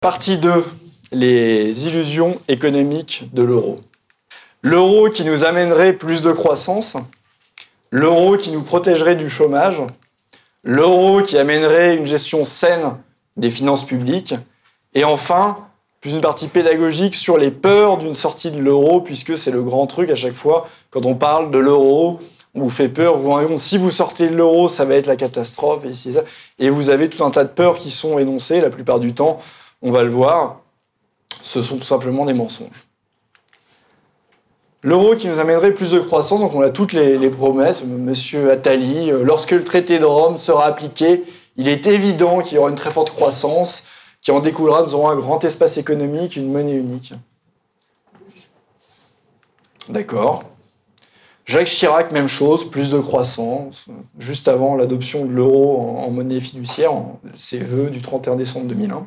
Partie 2, les illusions économiques de l'euro. L'euro qui nous amènerait plus de croissance, l'euro qui nous protégerait du chômage, l'euro qui amènerait une gestion saine des finances publiques, et enfin, plus une partie pédagogique sur les peurs d'une sortie de l'euro, puisque c'est le grand truc à chaque fois, quand on parle de l'euro, on vous fait peur, si vous sortez de l'euro, ça va être la catastrophe, et vous avez tout un tas de peurs qui sont énoncées la plupart du temps on va le voir, ce sont tout simplement des mensonges. L'euro qui nous amènerait plus de croissance, donc on a toutes les, promesses, monsieur Attali, euh, lorsque le traité de Rome sera appliqué, il est évident qu'il y aura une très forte croissance, qui en découlera, nous aurons un grand espace économique, une monnaie unique. D'accord. Jacques Chirac, même chose, plus de croissance, juste avant l'adoption de l'euro en, monnaie fiduciaire, ses vœux du 31 décembre 2001.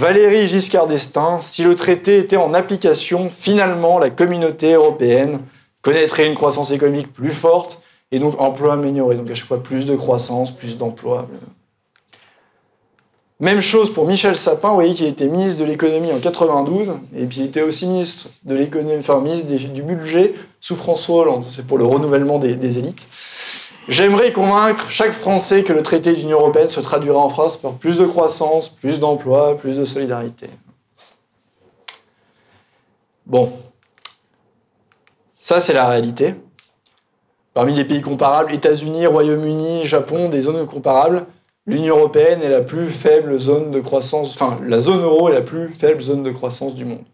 Valérie Giscard d'Estaing, si le traité était en application, finalement, la communauté européenne connaîtrait une croissance économique plus forte et donc emploi amélioré. Donc à chaque fois plus de croissance, plus d'emplois. Même chose pour Michel Sapin, vous voyez qu'il était ministre de l'économie en 92, et puis il était aussi ministre de l'économie, enfin ministre du budget sous François Hollande. C'est pour le renouvellement des élites. J'aimerais convaincre chaque Français que le traité d'Union européenne se traduira en France par plus de croissance, plus d'emplois, plus de solidarité. Bon, ça c'est la réalité. Parmi les pays comparables, États-Unis, Royaume-Uni, Japon, des zones comparables, l'Union européenne est la plus faible zone de croissance, enfin la zone euro est la plus faible zone de croissance du monde.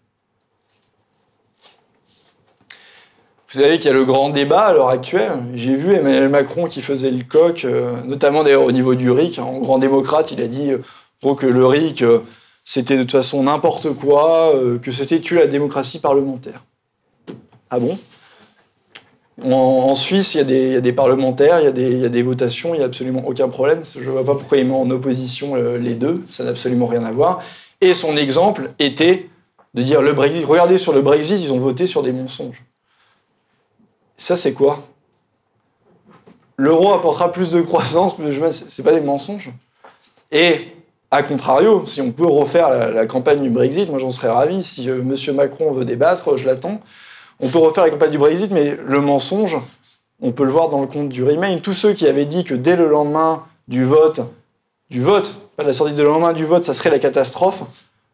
Vous savez qu'il y a le grand débat à l'heure actuelle. J'ai vu Emmanuel Macron qui faisait le coq, euh, notamment d'ailleurs au niveau du RIC. En grand démocrate, il a dit euh, que le RIC, euh, c'était de toute façon n'importe quoi, que c'était tuer la démocratie parlementaire. Ah bon? En, Suisse, il y, a des, parlementaires, il y, a des, votations, il n'y a absolument aucun problème. Je ne vois pas pourquoi il met en opposition les deux, ça n'a absolument rien à voir. Et son exemple était de dire le Brexit, regardez sur le Brexit, ils ont voté sur des mensonges. Ça, c'est quoi L'euro apportera plus de croissance, mais c'est pas des mensonges. Et, à contrario, si on peut refaire la, campagne du Brexit, moi j'en serais ravi. Si euh, M. Macron veut débattre, je l'attends. On peut refaire la campagne du Brexit, mais le mensonge, on peut le voir dans le compte du Remain. Tous ceux qui avaient dit que dès le lendemain du vote, du vote, la sortie de lendemain du vote, ça serait la catastrophe.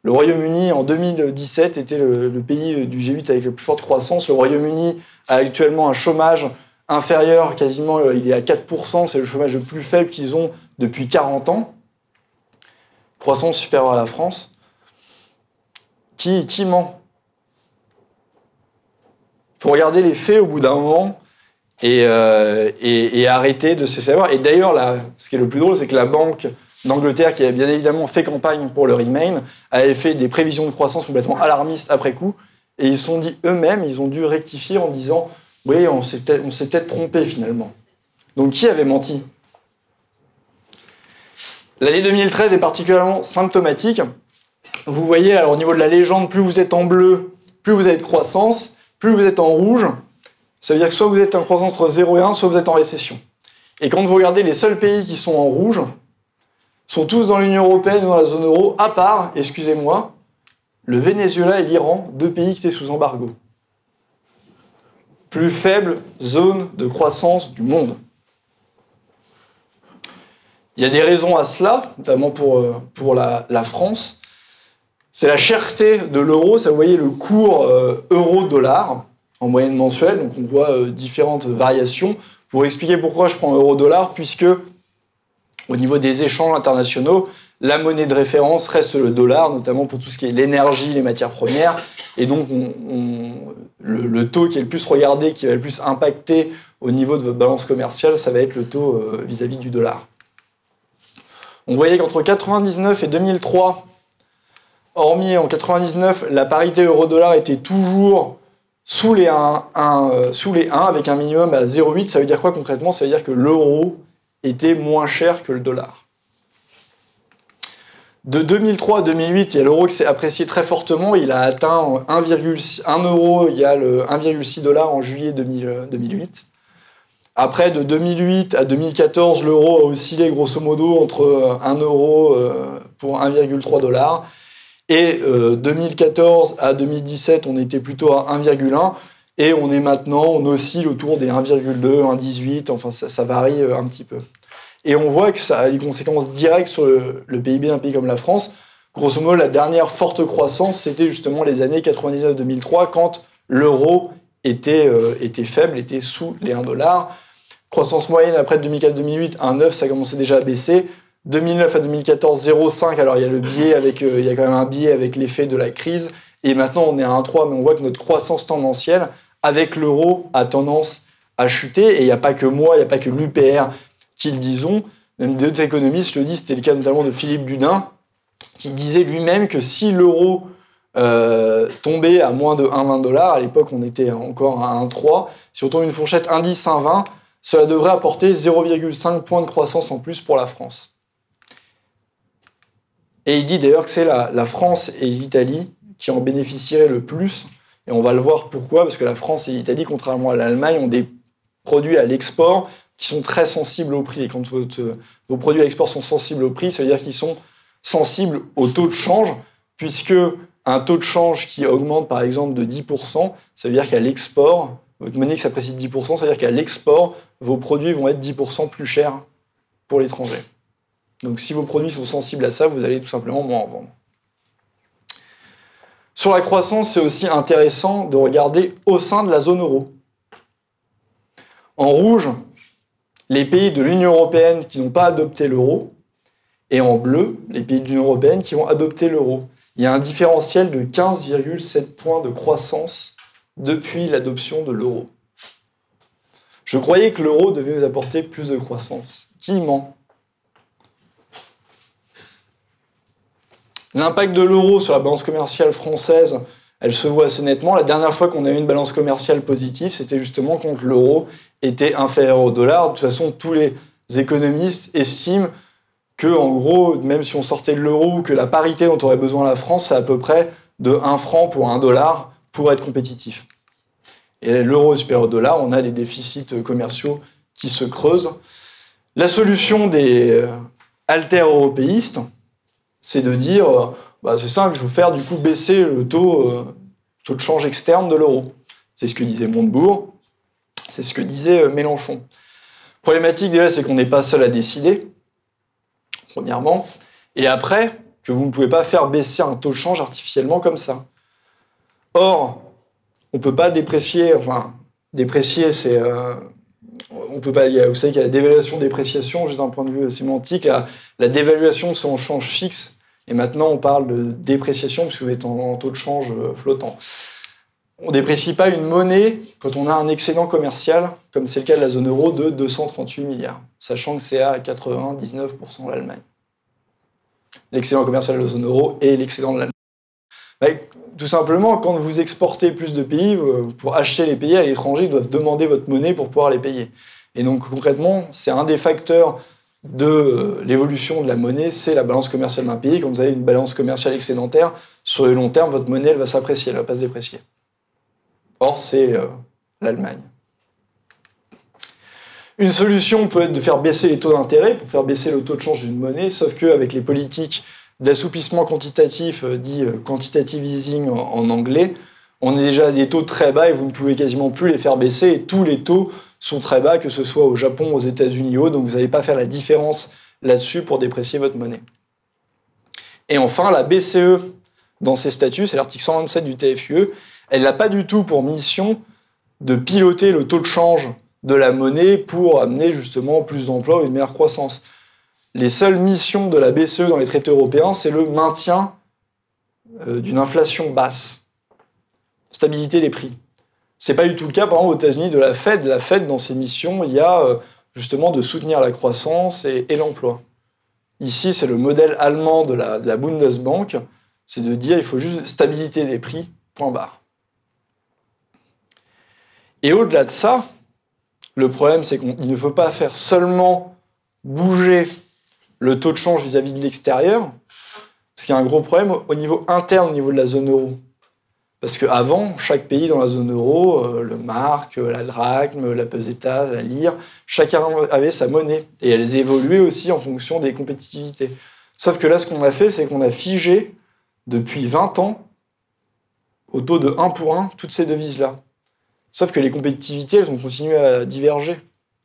Le Royaume-Uni, en 2017, était le, pays du G8 avec la plus forte croissance. Le Royaume-Uni a actuellement un chômage inférieur, quasiment, euh, il est à 4%, c'est le chômage le plus faible qu'ils ont depuis 40 ans. Croissance supérieure à la France. Qui, qui ment? Il faut regarder les faits au bout d'un moment et, euh, et, arrêter de se savoir. Et d'ailleurs, ce qui est le plus drôle, c'est que la Banque d'Angleterre, qui a bien évidemment fait campagne pour le Remain, avait fait des prévisions de croissance complètement alarmistes après coup. Et ils se sont dit eux-mêmes, ils ont dû rectifier en disant Oui, on s'est peut-être trompé finalement. Donc qui avait menti? L'année 2013 est particulièrement symptomatique. Vous voyez, alors au niveau de la légende, plus vous êtes en bleu, plus vous avez de croissance, plus vous êtes en rouge. Ça veut dire que soit vous êtes en croissance entre 0 et 1, soit vous êtes en récession. Et quand vous regardez les seuls pays qui sont en rouge, sont tous dans l'Union européenne ou dans la zone euro, à part, excusez-moi, le Venezuela et l'Iran, deux pays qui étaient sous embargo. Plus faible zone de croissance du monde. Il y a des raisons à cela, notamment pour, euh, pour la, France. C'est la cherté de l'euro, ça vous voyez le cours euh, euro-dollar en moyenne mensuelle, donc on voit euh, différentes variations. Pour expliquer pourquoi je prends euro-dollar, puisque au niveau des échanges internationaux, la monnaie de référence reste le dollar, notamment pour tout ce qui est l'énergie, les matières premières. Et donc, le, taux qui est le plus regardé, qui va le plus impacter au niveau de votre balance commerciale, ça va être le taux euh, vis-à-vis du dollar. On voyait qu'entre 1999 et 2003, hormis en 99, la parité euro-dollar était toujours sous les 1, euh, sous les 1 avec un minimum à 0,8. Ça veut dire quoi concrètement? Ça veut dire que l'euro était moins cher que le dollar. De 2003 à 2008, il y a l'euro qui s'est apprécié très fortement. Il a atteint 1, euro égale 1,6 dollars en juillet 2008. Après, de 2008 à 2014, l'euro a oscillé grosso modo entre 1 euro pour 1,3 dollar. Et 2014 à 2017, on était plutôt à 1,1. Et on est maintenant, on oscille autour des 1,2, 1,18, enfin ça, varie un petit peu. Et on voit que ça a des conséquences directes sur le, le PIB d'un pays comme la France. Grosso modo, la dernière forte croissance, c'était justement les années 99-2003, quand l'euro était, euh, était faible, était sous les 1 dollar. Croissance moyenne après 2004-2008, 1,9, ça commençait déjà à baisser. 2009 à 2014, 0,5. Alors il y a le biais avec, euh, il y a quand même un biais avec l'effet de la crise. Et maintenant on est à 1,3, mais on voit que notre croissance tendancielle avec l'euro a tendance à chuter. Et il n'y a pas que moi, il n'y a pas que l'UPR qui le disons. Même d'autres économistes le disent. C'était le cas notamment de Philippe Dudin, qui disait lui-même que si l'euro euh, tombait à moins de 1,20 dollars, à l'époque on était encore à 1,3, si on tombe une fourchette indice 1,20, cela devrait apporter 0,5 points de croissance en plus pour la France. Et il dit d'ailleurs que c'est la, la, France et l'Italie qui en bénéficieraient le plus. Et on va le voir pourquoi, parce que la France et l'Italie, contrairement à l'Allemagne, ont des produits à l'export qui sont très sensibles au prix. Et quand vos produits à l'export sont sensibles au prix, ça veut dire qu'ils sont sensible au taux de change, puisque un taux de change qui augmente par exemple de 10%, ça veut dire qu'à l'export, votre monnaie qui s'apprécie de 10%, ça veut dire qu'à l'export, vos produits vont être 10% plus chers pour l'étranger. Donc si vos produits sont sensibles à ça, vous allez tout simplement moins en vendre. Sur la croissance, c'est aussi intéressant de regarder au sein de la zone euro. En rouge, les pays de l'Union européenne qui n'ont pas adopté l'euro, et en bleu, les pays de l'Union européenne qui vont adopter l'euro. Il y a un différentiel de 15,7 points de croissance depuis l'adoption de l'euro. Je croyais que l'euro devait nous apporter plus de croissance. Qui ment? L'impact de l'euro sur la balance commerciale française, elle se voit assez nettement. La dernière fois qu'on a eu une balance commerciale positive, c'était justement quand l'euro était inférieur au dollar. De toute façon, tous les économistes estiment que, en gros, même si on sortait de l'euro, que la parité dont aurait besoin la France, c'est à peu près de 1 franc pour 1 dollar pour être compétitif. Et l'euro est supérieur au dollar, on a des déficits commerciaux qui se creusent. La solution des euh, alter-européistes, c'est de dire, euh, bah, c'est simple, il faut faire du coup baisser le taux, euh, taux de change externe de l'euro. C'est ce que disait Montebourg, c'est ce que disait Mélenchon. Problématique déjà, c'est qu'on n'est pas seul à décider premièrement, et après, que vous ne pouvez pas faire baisser un taux de change artificiellement comme ça. Or, on ne peut pas déprécier, enfin, déprécier, c'est. Euh, on peut pas, vous savez qu'il y a la dévaluation, dépréciation, juste d'un point de vue sémantique. La, dévaluation, c'est en change fixe. Et maintenant, on parle de dépréciation, puisque vous êtes en, taux de change euh, flottant. On ne déprécie pas une monnaie quand on a un excédent commercial, comme c'est le cas de la zone euro, de 238 milliards, sachant que c'est à 99% l'Allemagne. L'excédent commercial de la zone euro et l'excédent de l'Allemagne. Tout simplement, quand vous exportez plus de pays, pour acheter les pays à l'étranger, ils doivent demander votre monnaie pour pouvoir les payer. Et donc concrètement, c'est un des facteurs de euh, l'évolution de la monnaie, c'est la balance commerciale d'un pays. Quand vous avez une balance commerciale excédentaire, sur le long terme, votre monnaie elle va s'apprécier, elle ne va pas se déprécier. Or, c'est euh, l'Allemagne. Une solution peut être de faire baisser les taux d'intérêt pour faire baisser le taux de change d'une monnaie, sauf qu'avec les politiques d'assouplissement quantitatif, euh, dit euh, quantitative easing en, anglais, on est déjà à des taux très bas et vous ne pouvez quasiment plus les faire baisser. Et tous les taux sont très bas, que ce soit au Japon, aux États-Unis ou donc vous n'allez pas faire la différence là-dessus pour déprécier votre monnaie. Et enfin, la BCE, dans ses statuts, c'est l'article 127 du TFUE, elle n'a pas du tout pour mission de piloter le taux de change de la monnaie pour amener justement plus d'emplois ou une meilleure croissance. Les seules missions de la BCE dans les traités européens, c'est le maintien euh, d'une inflation basse, stabilité des prix. C'est pas du tout le cas, par exemple, aux États-Unis de la Fed. La Fed, dans ses missions, il y a euh, justement de soutenir la croissance et, l'emploi. Ici, c'est le modèle allemand de la, de la Bundesbank, c'est de dire il faut juste stabilité des prix, point barre. Et au-delà de ça, le problème, c'est qu'il ne faut pas faire seulement bouger le taux de change vis-à-vis de l'extérieur, parce qu'il y a un gros problème au niveau interne, au niveau de la zone euro. Parce qu'avant, chaque pays dans la zone euro, euh, le mark, la drachme, la peseta, la lire, chacun avait sa monnaie. Et elles évoluaient aussi en fonction des compétitivités. Sauf que là, ce qu'on a fait, c'est qu'on a figé depuis 20 ans, au taux de 1 pour 1, toutes ces devises-là. Sauf que les compétitivités, elles ont continué à diverger.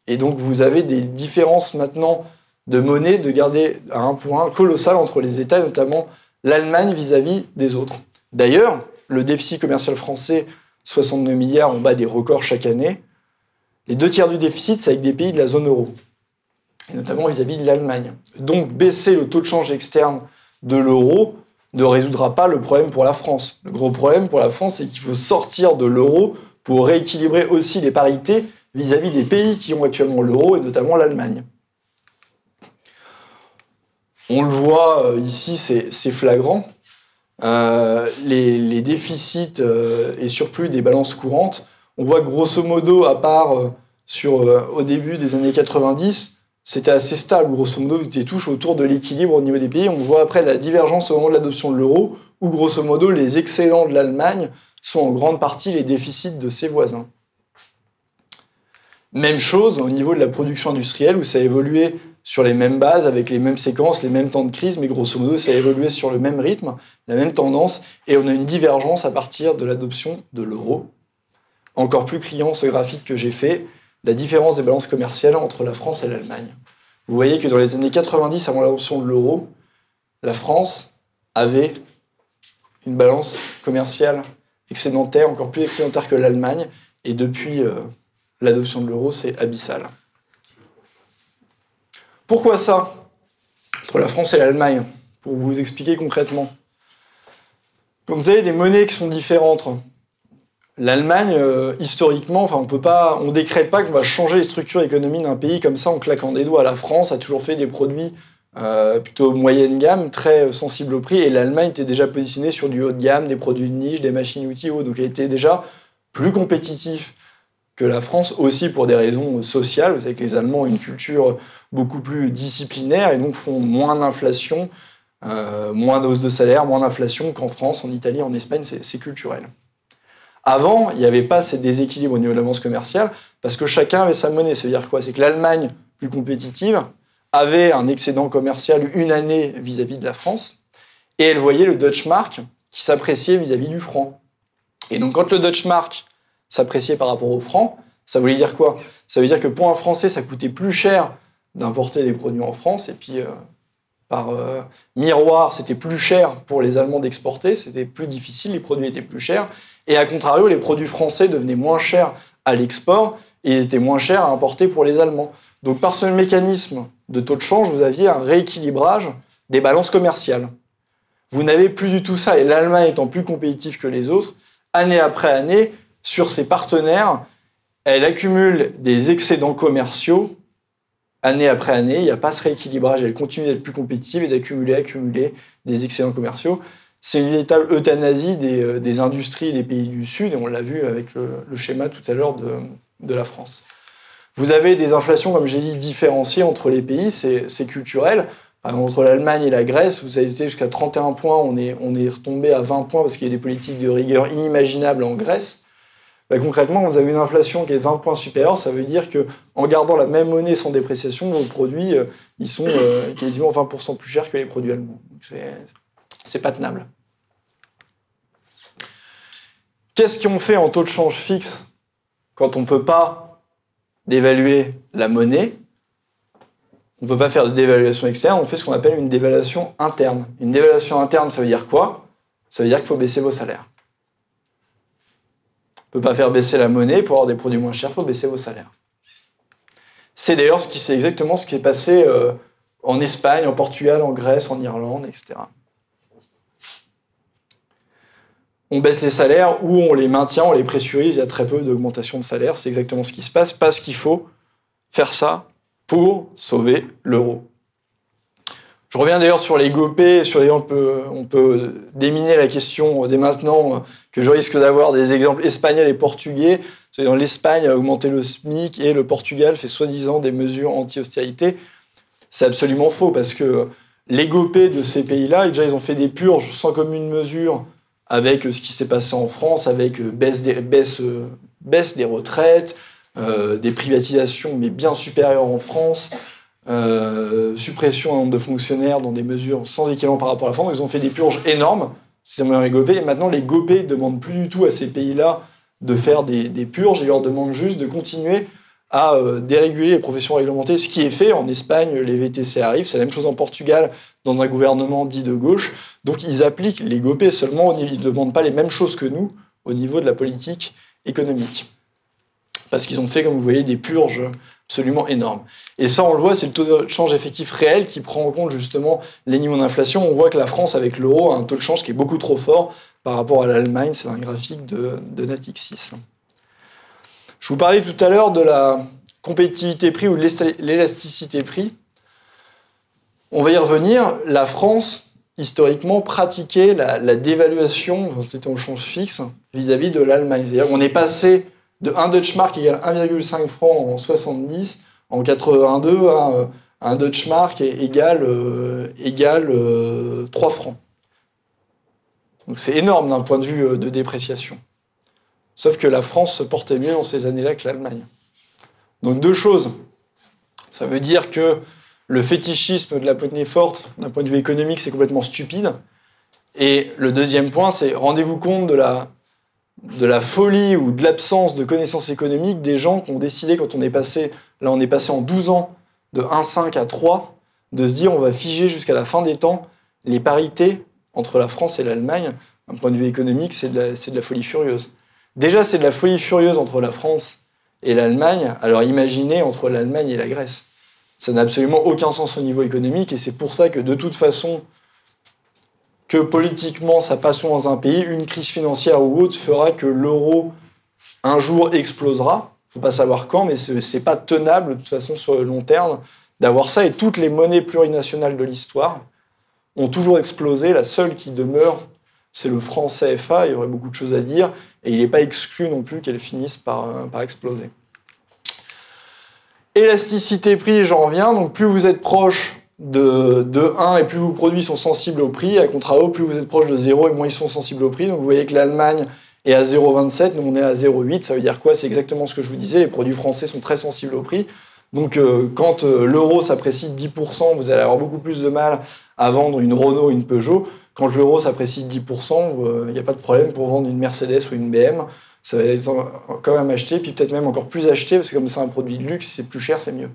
Et donc, vous avez des différences maintenant de monnaie, de garder à 1 pour 1 colossal entre les États, notamment l'Allemagne vis-à-vis des autres. D'ailleurs, le déficit commercial français, 62 milliards, on bat des records chaque année. Les deux tiers du déficit, c'est avec des pays de la zone euro, et notamment vis-à-vis de l'Allemagne. Donc, baisser le taux de change externe de l'euro ne résoudra pas le problème pour la France. Le gros problème pour la France, c'est qu'il faut sortir de l'euro pour rééquilibrer aussi les parités vis-à-vis des pays qui ont actuellement l'euro, et notamment l'Allemagne. On le voit euh, ici, c'est flagrant. Euh, les, déficits euh, et surplus des balances courantes, on voit grosso modo, à part au début des années 90, c'était assez stable. Grosso modo, étiez tous autour de l'équilibre au niveau des pays. On voit après la divergence au moment de l'adoption de l'euro, où grosso modo, les excellents de l'Allemagne sont en grande partie les déficits de ses voisins. Même chose au niveau de la production industrielle, où ça a évolué sur les mêmes bases, avec les mêmes séquences, les mêmes temps de crise, mais grosso modo, ça a évolué sur le même rythme, la même tendance, et on a une divergence à partir de l'adoption de l'euro. Encore plus criant ce graphique que j'ai fait, la différence des balances commerciales entre la France et l'Allemagne. Vous voyez que dans les années 90, avant l'adoption de l'euro, la France avait une balance commerciale excédentaire, encore plus excédentaire que l'Allemagne, et depuis euh, l'adoption de l'euro, c'est abyssal. Pourquoi ça Entre la France et l'Allemagne, pour vous expliquer concrètement. Comme vous avez des monnaies qui sont différentes. L'Allemagne, euh, historiquement, enfin, on peut pas, on décrète pas qu'on va changer les structures économiques d'un pays comme ça en claquant des doigts. La France a toujours fait des produits euh, plutôt moyenne gamme, très sensibles au prix, et l'Allemagne était déjà positionnée sur du haut de gamme, des produits de niche, des machines-outils, donc elle était déjà plus compétitive que la France, aussi pour des raisons sociales. Vous savez que les Allemands ont une culture beaucoup plus disciplinaire et donc font moins d'inflation, euh, moins de de salaire, moins d'inflation qu'en France, en Italie, en Espagne, c'est culturel. Avant, il n'y avait pas ces déséquilibres au niveau de l'avance commerciale parce que chacun avait sa monnaie. Ça veut dire quoi? C'est que l'Allemagne, plus compétitive, avait un excédent commercial une année vis-à-vis de la France et elle voyait le Dutch Mark qui s'appréciait vis-à-vis du franc. Et donc, quand le Dutch Mark s'appréciait par rapport au franc, ça voulait dire quoi? Ça veut dire que pour un Français, ça coûtait plus cher d'importer des produits en France. Et puis, euh, par euh, miroir, c'était plus cher pour les Allemands d'exporter, c'était plus difficile, les produits étaient plus chers. Et à contrario, les produits français devenaient moins chers à l'export et ils étaient moins chers à importer pour les Allemands. Donc par ce mécanisme de taux de change, vous aviez un rééquilibrage des balances commerciales. Vous n'avez plus du tout ça, et l'Allemagne étant plus compétitive que les autres, année après année, sur ses partenaires, elle accumule des excédents commerciaux année après année, il n'y a pas ce rééquilibrage, elle continue d'être plus compétitive et d'accumuler, accumuler des excédents commerciaux. C'est une véritable euthanasie euh, des, industries des pays du Sud, et on l'a vu avec le, schéma tout à l'heure de, la France. Vous avez des inflations, comme j'ai dit, différenciées entre les pays, c'est culturel. entre l'Allemagne et la Grèce, vous avez été jusqu'à 31 points, on est, on est retombé à 20 points parce qu'il y a des politiques de rigueur inimaginables en Grèce. Bah, concrètement, vous avez une inflation qui est 20 points supérieure, ça veut dire que en gardant la même monnaie sans dépréciation, vos produits euh, ils sont euh, quasiment 20% plus chers que les produits allemands. C'est pas tenable. Qu'est-ce qu'on fait en taux de change fixe quand on ne peut pas dévaluer la monnaie? On ne peut pas faire de dévaluation externe, on fait ce qu'on appelle une dévaluation interne. Une dévaluation interne, ça veut dire quoi? Ça veut dire qu'il faut baisser vos salaires ne peut pas faire baisser la monnaie pour avoir des produits moins chers, il faut baisser vos salaires. C'est d'ailleurs ce qui c'est exactement ce qui est passé euh, en Espagne, en Portugal, en Grèce, en Irlande, etc. On baisse les salaires ou on les maintient, on les pressurise, il y a très peu d'augmentation de salaire, c'est exactement ce qui se passe, parce qu'il faut faire ça pour sauver l'euro. Je reviens d'ailleurs sur les GOP, sur les, on, peut, déminer la question dès maintenant que je risque d'avoir des exemples espagnols et portugais. Dans l'Espagne a augmenté le SMIC et le Portugal fait soi-disant des mesures anti-austérité. C'est absolument faux parce que les GOP de ces pays-là, déjà ils ont fait des purges sans commune mesure avec ce qui s'est passé en France, avec baisse, baisse des retraites, des privatisations mais bien supérieures en France, suppression d'un nombre de fonctionnaires dans des mesures sans équivalent par rapport à la France. Ils ont fait des purges énormes, c'est les GOP, et maintenant les GOP ne demandent plus du tout à ces pays-là de faire des, des, purges, ils leur demandent juste de continuer à euh, déréguler les professions réglementées, ce qui est fait en Espagne, les VTC arrivent, c'est la même chose en Portugal, dans un gouvernement dit de gauche. Donc ils appliquent les GOP seulement, ils ne demandent pas les mêmes choses que nous au niveau de la politique économique. Parce qu'ils ont fait, comme vous voyez, des purges absolument énormes. Et ça, on le voit, c'est le taux de change effectif réel qui prend en compte justement les niveaux d'inflation. On voit que la France, avec l'euro, a un taux de change qui est beaucoup trop fort par rapport à l'Allemagne. C'est un graphique de, de Natixis. Je vous parlais tout à l'heure de la compétitivité prix ou de l'élasticité prix. On va y revenir. La France, historiquement, pratiquait la, dévaluation, c'était au change fixe, vis-à-vis de l'Allemagne. C'est-à-dire qu'on est passé de 1 Dutch Mark égale 1,5 francs en 70, en 82, à euh, un Dutch Mark égale, euh, égale 3 euh, francs. Donc c'est énorme d'un point de vue de dépréciation. Sauf que la France se portait mieux dans ces années-là que l'Allemagne. Donc deux choses. Ça veut dire que le fétichisme de la Poignée forte, d'un point de vue économique, c'est complètement stupide. Et le deuxième point, c'est rendez-vous compte de la, de la folie ou de l'absence de connaissances économiques des gens qui ont décidé, quand on est passé, là on est passé en 12 ans, de 1,5 à 3, de se dire on va figer jusqu'à la fin des temps les parités entre la France et l'Allemagne. D'un point de vue économique, c'est de, de la folie furieuse. Déjà, c'est de la folie furieuse entre la France et l'Allemagne. Alors imaginez entre l'Allemagne et la Grèce. Ça n'a absolument aucun sens au niveau économique et c'est pour ça que de toute façon, que politiquement ça passe dans un pays, une crise financière ou autre fera que l'euro un jour explosera. Il faut pas savoir quand, mais ce n'est pas tenable de toute façon sur le long terme d'avoir ça. Et toutes les monnaies plurinationales de l'histoire ont toujours explosé. La seule qui demeure, c'est le franc CFA. Il y aurait beaucoup de choses à dire. Et il n'est pas exclu non plus qu'elle finisse par, euh, par exploser. Élasticité prix, j'en reviens. Donc plus vous êtes proche de, de 1 et plus vos produits sont sensibles au prix. À contrario, plus vous êtes proche de 0 et moins ils sont sensibles au prix. Donc vous voyez que l'Allemagne est à 0,27, nous on est à 0,8. Ça veut dire quoi? C'est exactement ce que je vous disais. Les produits français sont très sensibles au prix. Donc euh, quand euh, l'euro s'apprécie de 10%, vous allez avoir beaucoup plus de mal à vendre une Renault, une Peugeot. Quand l'euro s'apprécie de 10%, il n'y a pas de problème pour vendre une Mercedes ou une BM. Ça va être quand même acheté, puis peut-être même encore plus acheté, parce que comme c'est un produit de luxe, c'est plus cher, c'est mieux.